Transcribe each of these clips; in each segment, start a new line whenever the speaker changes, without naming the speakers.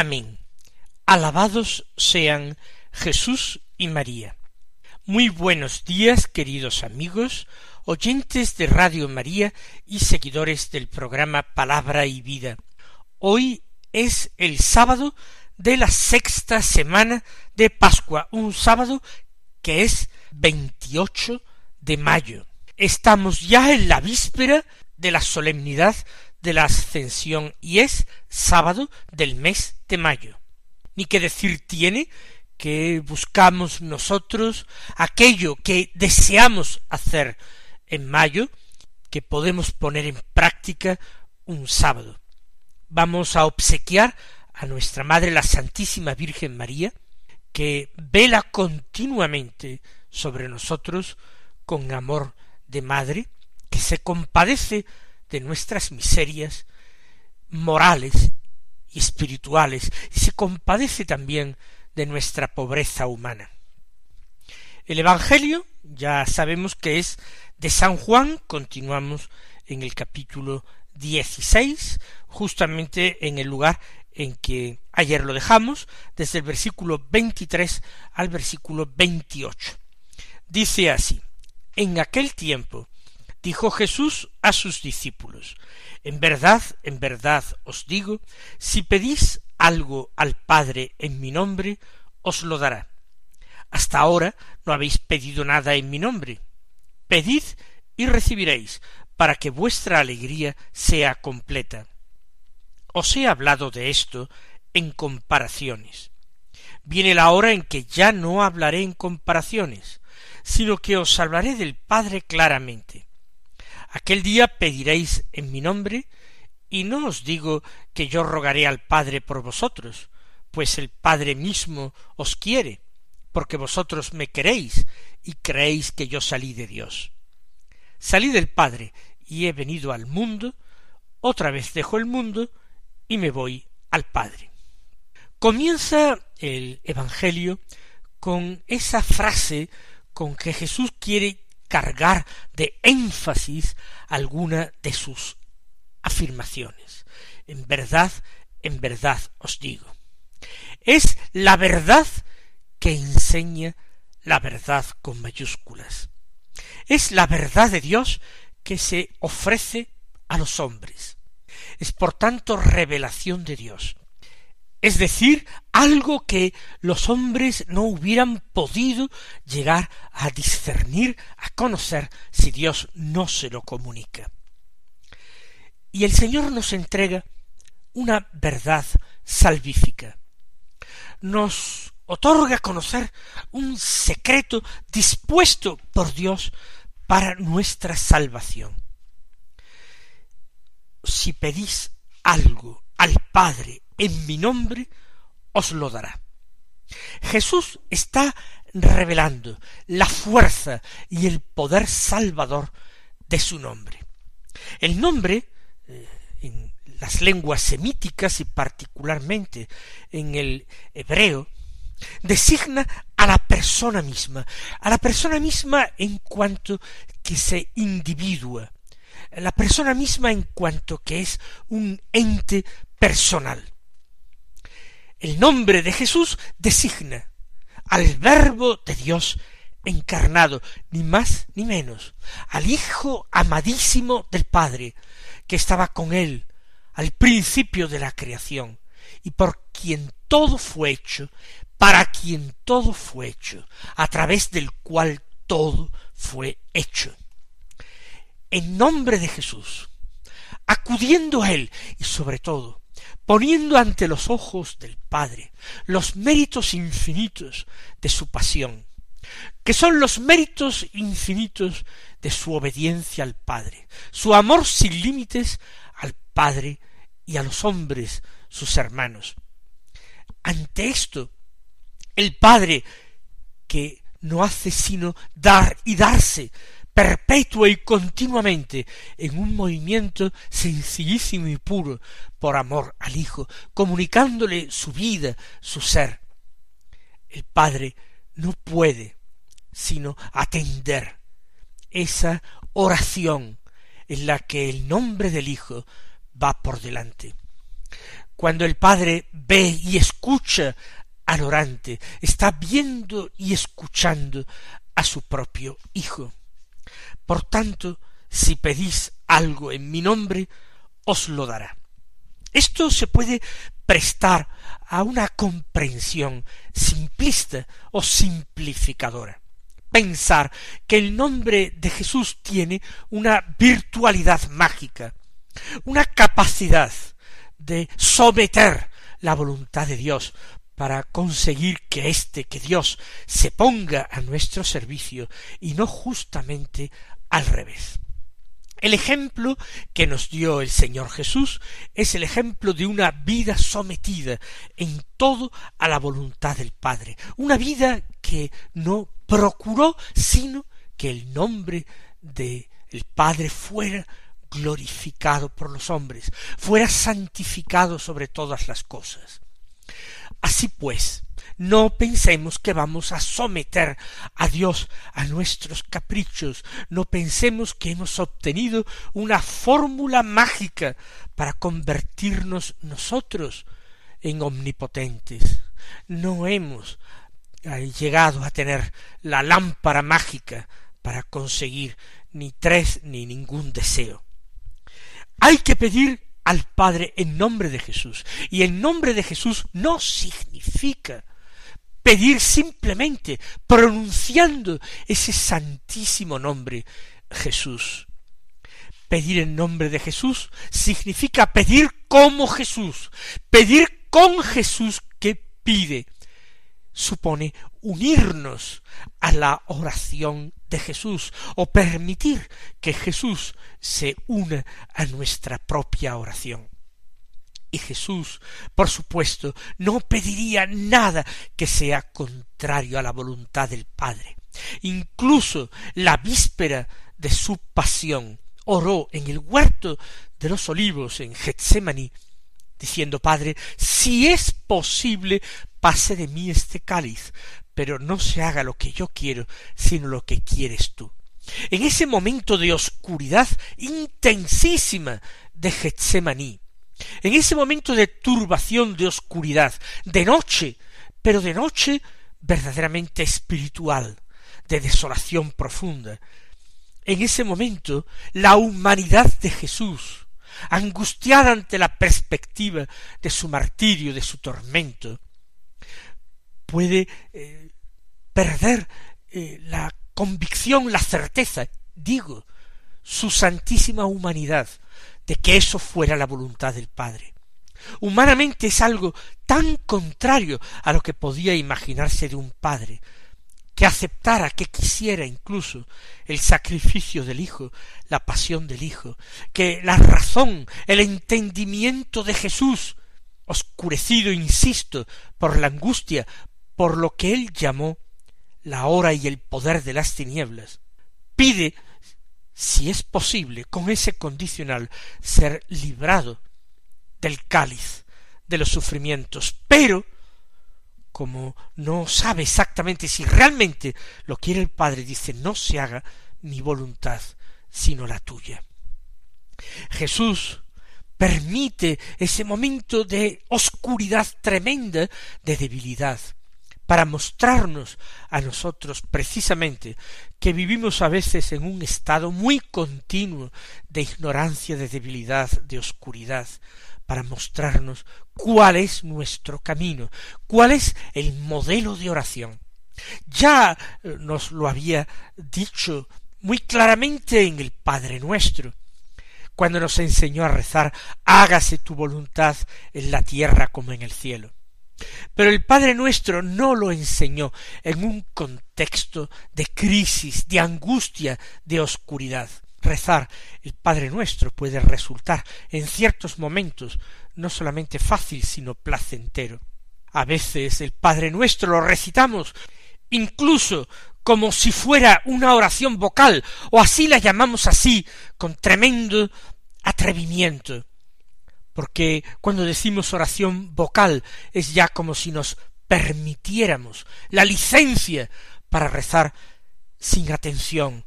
Amén. Alabados sean Jesús y María. Muy buenos días, queridos amigos, oyentes de Radio María y seguidores del programa Palabra y Vida. Hoy es el sábado de la sexta semana de Pascua, un sábado que es 28 de mayo. Estamos ya en la víspera de la solemnidad de la ascensión y es sábado del mes de mayo. Ni que decir tiene que buscamos nosotros aquello que deseamos hacer en mayo, que podemos poner en práctica un sábado. Vamos a obsequiar a nuestra Madre la Santísima Virgen María, que vela continuamente sobre nosotros con amor de madre, que se compadece de nuestras miserias morales y espirituales y se compadece también de nuestra pobreza humana. El Evangelio ya sabemos que es de San Juan, continuamos en el capítulo dieciséis, justamente en el lugar en que ayer lo dejamos, desde el versículo veintitrés al versículo veintiocho. Dice así, en aquel tiempo dijo Jesús a sus discípulos, En verdad, en verdad os digo, si pedís algo al Padre en mi nombre, os lo dará. Hasta ahora no habéis pedido nada en mi nombre. Pedid y recibiréis, para que vuestra alegría sea completa. Os he hablado de esto en comparaciones. Viene la hora en que ya no hablaré en comparaciones, sino que os hablaré del Padre claramente Aquel día pediréis en mi nombre, y no os digo que yo rogaré al Padre por vosotros, pues el Padre mismo os quiere, porque vosotros me queréis y creéis que yo salí de Dios. Salí del Padre y he venido al mundo, otra vez dejo el mundo y me voy al Padre. Comienza el Evangelio con esa frase con que Jesús quiere cargar de énfasis alguna de sus afirmaciones. En verdad, en verdad os digo. Es la verdad que enseña la verdad con mayúsculas. Es la verdad de Dios que se ofrece a los hombres. Es por tanto revelación de Dios es decir, algo que los hombres no hubieran podido llegar a discernir, a conocer, si Dios no se lo comunica. Y el Señor nos entrega una verdad salvífica. Nos otorga conocer un secreto dispuesto por Dios para nuestra salvación. Si pedís algo al Padre en mi nombre, os lo dará. Jesús está revelando la fuerza y el poder salvador de su nombre. El nombre, eh, en las lenguas semíticas y particularmente en el hebreo, designa a la persona misma, a la persona misma en cuanto que se individua, la persona misma en cuanto que es un ente personal. El nombre de Jesús designa al Verbo de Dios encarnado, ni más ni menos, al Hijo amadísimo del Padre, que estaba con él al principio de la creación, y por quien todo fue hecho, para quien todo fue hecho, a través del cual todo fue hecho. En nombre de Jesús, acudiendo a él y sobre todo poniendo ante los ojos del Padre los méritos infinitos de su pasión, que son los méritos infinitos de su obediencia al Padre, su amor sin límites al Padre y a los hombres, sus hermanos, ante esto, el Padre que no hace sino dar y darse perpetua y continuamente en un movimiento sencillísimo y puro por amor al Hijo, comunicándole su vida, su ser. El Padre no puede sino atender esa oración en la que el nombre del Hijo va por delante. Cuando el Padre ve y escucha al orante, está viendo y escuchando a su propio Hijo. Por tanto, si pedís algo en mi nombre, os lo dará. Esto se puede prestar a una comprensión simplista o simplificadora. Pensar que el nombre de Jesús tiene una virtualidad mágica, una capacidad de someter la voluntad de Dios para conseguir que éste, que Dios, se ponga a nuestro servicio y no justamente al revés. El ejemplo que nos dio el Señor Jesús es el ejemplo de una vida sometida en todo a la voluntad del Padre, una vida que no procuró sino que el nombre de el Padre fuera glorificado por los hombres, fuera santificado sobre todas las cosas. Así pues, no pensemos que vamos a someter a Dios a nuestros caprichos, no pensemos que hemos obtenido una fórmula mágica para convertirnos nosotros en omnipotentes. No hemos eh, llegado a tener la lámpara mágica para conseguir ni tres ni ningún deseo. Hay que pedir al Padre en nombre de Jesús. Y en nombre de Jesús no significa pedir simplemente pronunciando ese santísimo nombre Jesús. Pedir en nombre de Jesús significa pedir como Jesús, pedir con Jesús que pide. Supone unirnos a la oración de Jesús o permitir que Jesús se una a nuestra propia oración. Y Jesús, por supuesto, no pediría nada que sea contrario a la voluntad del Padre. Incluso la víspera de su pasión oró en el huerto de los olivos en Getsemaní, diciendo Padre, si es posible, pase de mí este cáliz, pero no se haga lo que yo quiero, sino lo que quieres tú. En ese momento de oscuridad intensísima de Getsemaní, en ese momento de turbación, de oscuridad, de noche, pero de noche verdaderamente espiritual, de desolación profunda, en ese momento la humanidad de Jesús, angustiada ante la perspectiva de su martirio, de su tormento, puede eh, perder eh, la convicción, la certeza, digo, su santísima humanidad, de que eso fuera la voluntad del Padre. Humanamente es algo tan contrario a lo que podía imaginarse de un padre, que aceptara, que quisiera incluso el sacrificio del Hijo, la pasión del Hijo, que la razón, el entendimiento de Jesús, oscurecido, insisto, por la angustia, por lo que él llamó la hora y el poder de las tinieblas, pide, si es posible, con ese condicional, ser librado del cáliz de los sufrimientos, pero como no sabe exactamente si realmente lo quiere el Padre, dice, no se haga mi voluntad, sino la tuya. Jesús permite ese momento de oscuridad tremenda, de debilidad, para mostrarnos a nosotros precisamente que vivimos a veces en un estado muy continuo de ignorancia, de debilidad, de oscuridad, para mostrarnos cuál es nuestro camino, cuál es el modelo de oración. Ya eh, nos lo había dicho muy claramente en el Padre nuestro, cuando nos enseñó a rezar hágase tu voluntad en la tierra como en el cielo. Pero el Padre nuestro no lo enseñó en un contexto de crisis, de angustia, de oscuridad. Rezar el Padre nuestro puede resultar en ciertos momentos no solamente fácil, sino placentero. A veces el Padre Nuestro lo recitamos incluso como si fuera una oración vocal, o así la llamamos así, con tremendo atrevimiento. Porque cuando decimos oración vocal es ya como si nos permitiéramos la licencia para rezar sin atención,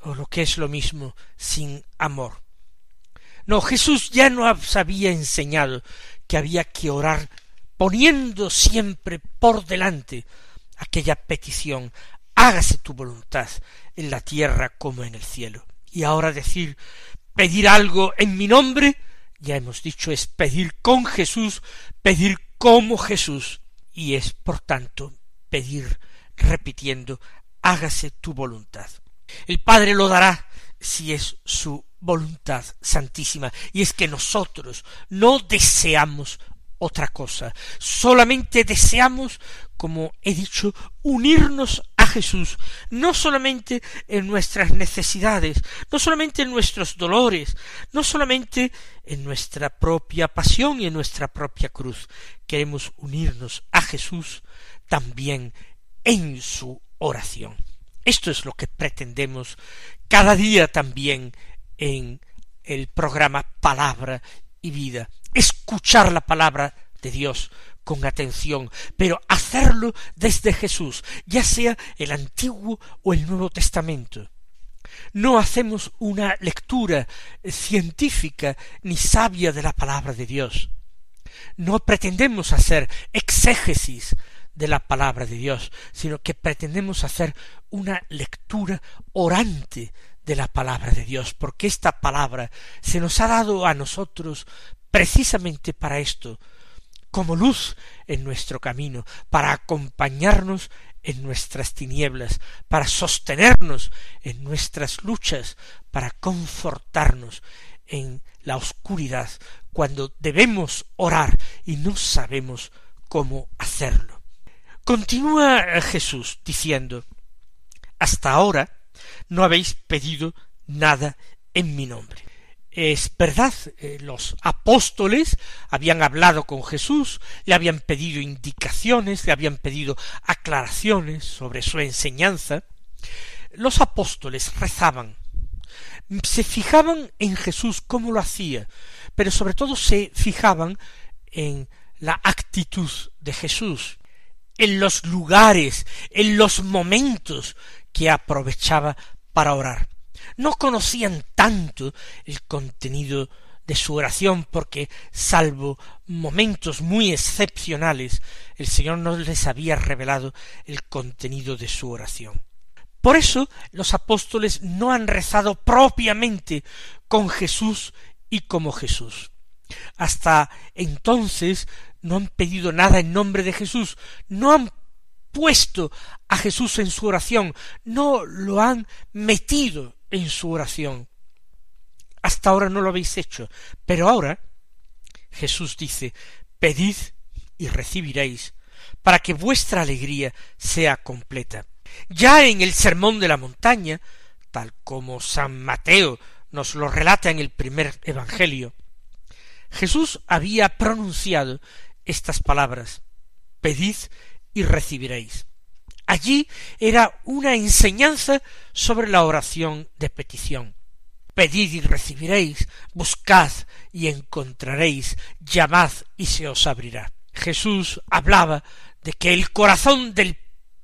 o lo que es lo mismo, sin amor. No, Jesús ya nos había enseñado que había que orar poniendo siempre por delante aquella petición, hágase tu voluntad en la tierra como en el cielo. Y ahora decir, pedir algo en mi nombre, ya hemos dicho, es pedir con Jesús, pedir como Jesús, y es, por tanto, pedir repitiendo, hágase tu voluntad. El Padre lo dará si es su voluntad santísima, y es que nosotros no deseamos otra cosa, solamente deseamos, como he dicho, unirnos a Jesús, no solamente en nuestras necesidades, no solamente en nuestros dolores, no solamente en nuestra propia pasión y en nuestra propia cruz, queremos unirnos a Jesús también en su oración. Esto es lo que pretendemos cada día también en el programa Palabra y Vida. Escuchar la palabra de Dios con atención, pero hacerlo desde Jesús, ya sea el Antiguo o el Nuevo Testamento. No hacemos una lectura científica ni sabia de la palabra de Dios. No pretendemos hacer exégesis de la palabra de Dios, sino que pretendemos hacer una lectura orante de la palabra de Dios, porque esta palabra se nos ha dado a nosotros precisamente para esto, como luz en nuestro camino, para acompañarnos en nuestras tinieblas, para sostenernos en nuestras luchas, para confortarnos en la oscuridad, cuando debemos orar y no sabemos cómo hacerlo. Continúa Jesús diciendo, hasta ahora no habéis pedido nada en mi nombre. Es verdad, eh, los apóstoles habían hablado con Jesús, le habían pedido indicaciones, le habían pedido aclaraciones sobre su enseñanza. Los apóstoles rezaban, se fijaban en Jesús cómo lo hacía, pero sobre todo se fijaban en la actitud de Jesús en los lugares, en los momentos que aprovechaba para orar. No conocían tanto el contenido de su oración porque, salvo momentos muy excepcionales, el Señor no les había revelado el contenido de su oración. Por eso los apóstoles no han rezado propiamente con Jesús y como Jesús. Hasta entonces no han pedido nada en nombre de Jesús, no han puesto a Jesús en su oración, no lo han metido en su oración. Hasta ahora no lo habéis hecho, pero ahora Jesús dice, pedid y recibiréis, para que vuestra alegría sea completa. Ya en el Sermón de la Montaña, tal como San Mateo nos lo relata en el primer Evangelio, Jesús había pronunciado estas palabras Pedid y recibiréis. Allí era una enseñanza sobre la oración de petición. Pedid y recibiréis, buscad y encontraréis, llamad y se os abrirá. Jesús hablaba de que el corazón del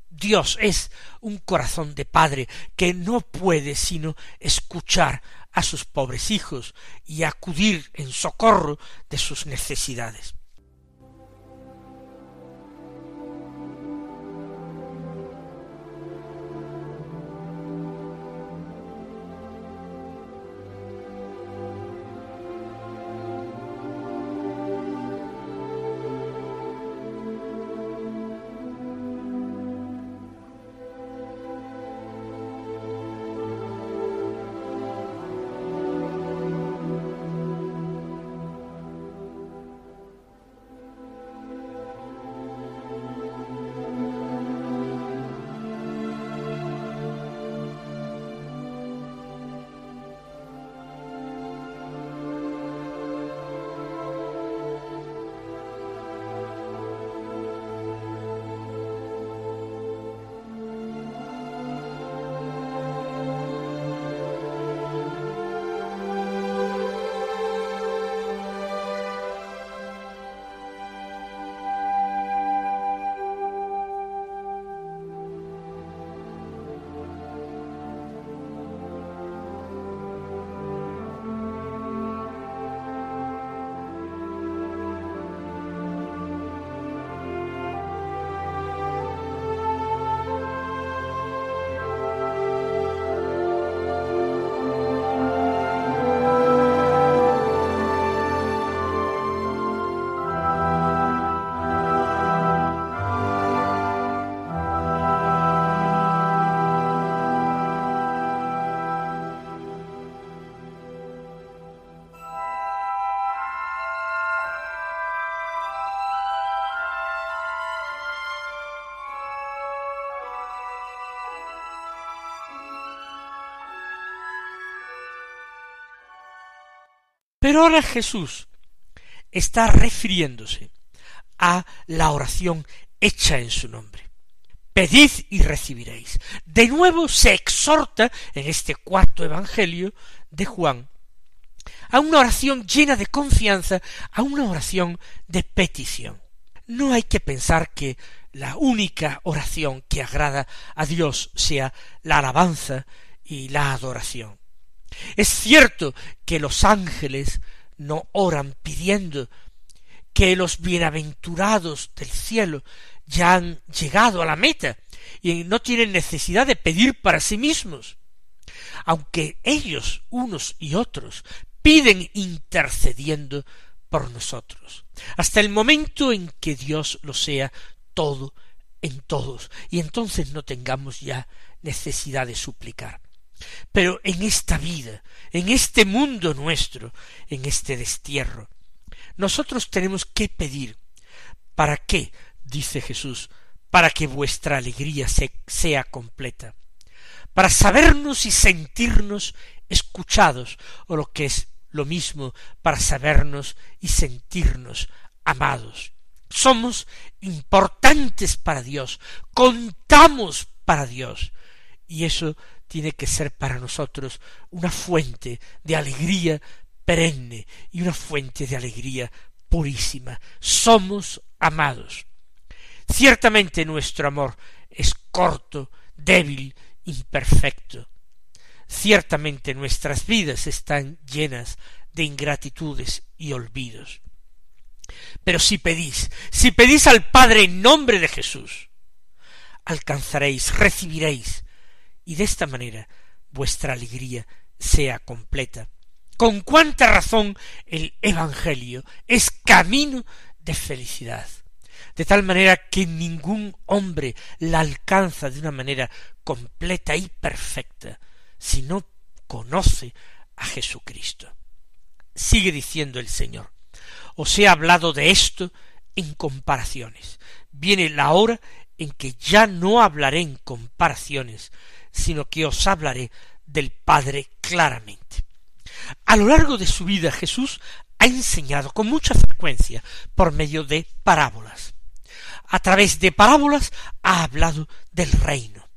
Dios es un corazón de padre que no puede sino escuchar a sus pobres hijos y acudir en socorro de sus necesidades. Pero ahora Jesús está refiriéndose a la oración hecha en su nombre. Pedid y recibiréis. De nuevo se exhorta en este cuarto Evangelio de Juan a una oración llena de confianza, a una oración de petición. No hay que pensar que la única oración que agrada a Dios sea la alabanza y la adoración. Es cierto que los ángeles no oran pidiendo que los bienaventurados del cielo ya han llegado a la meta y no tienen necesidad de pedir para sí mismos. Aunque ellos, unos y otros, piden intercediendo por nosotros, hasta el momento en que Dios lo sea todo en todos, y entonces no tengamos ya necesidad de suplicar. Pero en esta vida, en este mundo nuestro, en este destierro, nosotros tenemos que pedir. ¿Para qué? dice Jesús, para que vuestra alegría sea completa, para sabernos y sentirnos escuchados, o lo que es lo mismo, para sabernos y sentirnos amados. Somos importantes para Dios, contamos para Dios, y eso tiene que ser para nosotros una fuente de alegría perenne y una fuente de alegría purísima. Somos amados. Ciertamente nuestro amor es corto, débil, imperfecto. Ciertamente nuestras vidas están llenas de ingratitudes y olvidos. Pero si pedís, si pedís al Padre en nombre de Jesús, alcanzaréis, recibiréis y de esta manera vuestra alegría sea completa. Con cuánta razón el Evangelio es camino de felicidad, de tal manera que ningún hombre la alcanza de una manera completa y perfecta si no conoce a Jesucristo. Sigue diciendo el Señor, os he hablado de esto en comparaciones. Viene la hora en que ya no hablaré en comparaciones, sino que os hablaré del Padre claramente. A lo largo de su vida Jesús ha enseñado con mucha frecuencia por medio de parábolas. A través de parábolas ha hablado del reino.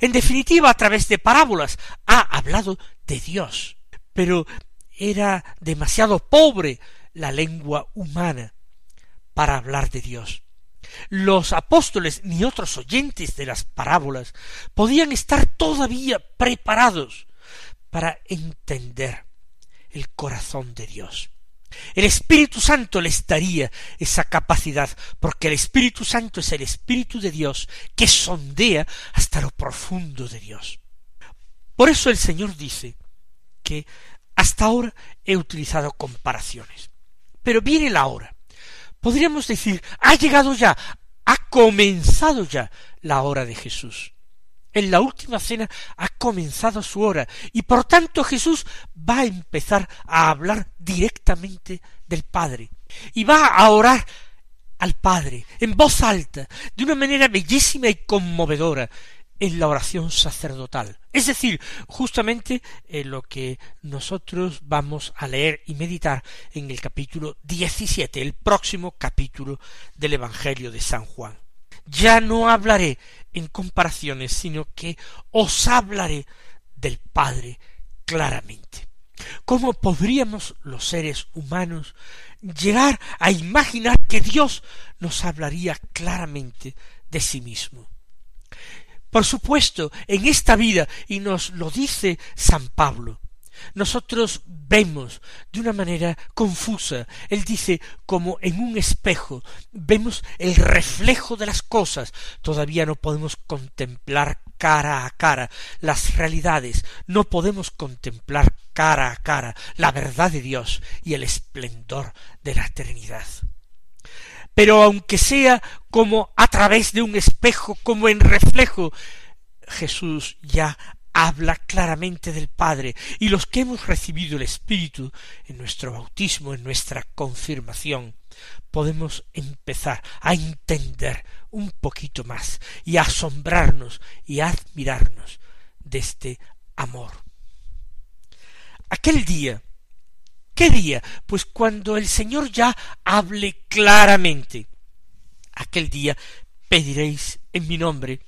En definitiva, a través de parábolas ha hablado de Dios. Pero era demasiado pobre la lengua humana para hablar de Dios los apóstoles ni otros oyentes de las parábolas podían estar todavía preparados para entender el corazón de Dios. El Espíritu Santo les daría esa capacidad, porque el Espíritu Santo es el Espíritu de Dios que sondea hasta lo profundo de Dios. Por eso el Señor dice que hasta ahora he utilizado comparaciones. Pero viene la hora podríamos decir, ha llegado ya, ha comenzado ya la hora de Jesús. En la última cena ha comenzado su hora y por tanto Jesús va a empezar a hablar directamente del Padre y va a orar al Padre en voz alta, de una manera bellísima y conmovedora, en la oración sacerdotal. Es decir, justamente en lo que nosotros vamos a leer y meditar en el capítulo 17, el próximo capítulo del Evangelio de San Juan. Ya no hablaré en comparaciones, sino que os hablaré del Padre claramente. ¿Cómo podríamos los seres humanos llegar a imaginar que Dios nos hablaría claramente de sí mismo? Por supuesto, en esta vida, y nos lo dice San Pablo, nosotros vemos de una manera confusa. Él dice como en un espejo, vemos el reflejo de las cosas. Todavía no podemos contemplar cara a cara las realidades, no podemos contemplar cara a cara la verdad de Dios y el esplendor de la eternidad pero aunque sea como a través de un espejo, como en reflejo, Jesús ya habla claramente del Padre, y los que hemos recibido el Espíritu en nuestro bautismo, en nuestra confirmación, podemos empezar a entender un poquito más y a asombrarnos y a admirarnos de este amor. Aquel día ¿Qué día? Pues cuando el Señor ya hable claramente. Aquel día pediréis en mi nombre.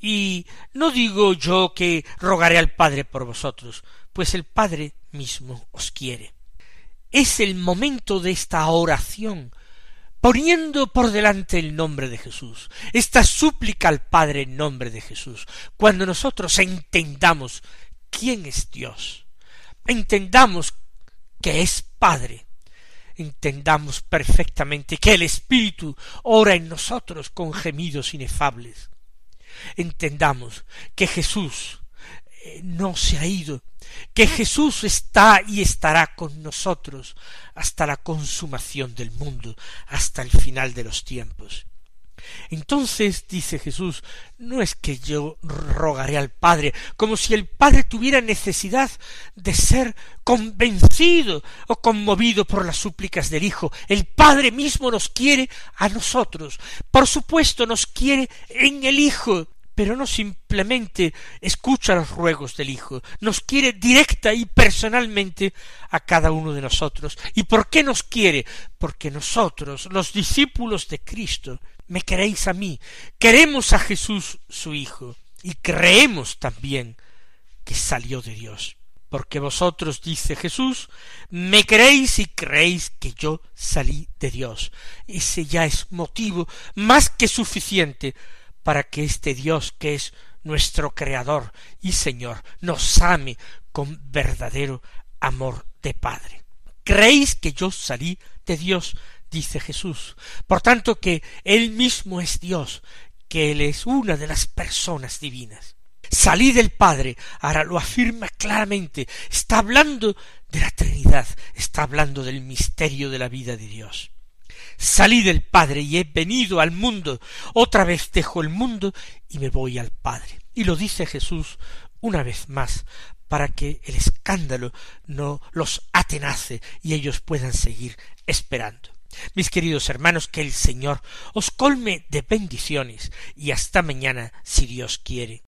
Y no digo yo que rogaré al Padre por vosotros, pues el Padre mismo os quiere. Es el momento de esta oración, poniendo por delante el nombre de Jesús, esta súplica al Padre en nombre de Jesús, cuando nosotros entendamos quién es Dios, entendamos que es Padre, entendamos perfectamente que el Espíritu ora en nosotros con gemidos inefables. Entendamos que Jesús eh, no se ha ido, que Jesús está y estará con nosotros hasta la consumación del mundo, hasta el final de los tiempos. Entonces, dice Jesús, no es que yo rogaré al Padre, como si el Padre tuviera necesidad de ser convencido o conmovido por las súplicas del Hijo. El Padre mismo nos quiere a nosotros. Por supuesto, nos quiere en el Hijo pero no simplemente escucha los ruegos del Hijo, nos quiere directa y personalmente a cada uno de nosotros. ¿Y por qué nos quiere? Porque nosotros, los discípulos de Cristo, me queréis a mí, queremos a Jesús su Hijo, y creemos también que salió de Dios. Porque vosotros, dice Jesús, me queréis y creéis que yo salí de Dios. Ese ya es motivo más que suficiente para que este Dios que es nuestro Creador y Señor nos ame con verdadero amor de Padre. ¿Creéis que yo salí de Dios? dice Jesús. Por tanto que Él mismo es Dios, que Él es una de las personas divinas. Salí del Padre, ahora lo afirma claramente, está hablando de la Trinidad, está hablando del misterio de la vida de Dios salí del Padre y he venido al mundo, otra vez dejo el mundo y me voy al Padre. Y lo dice Jesús una vez más, para que el escándalo no los atenace y ellos puedan seguir esperando. Mis queridos hermanos, que el Señor os colme de bendiciones y hasta mañana, si Dios quiere.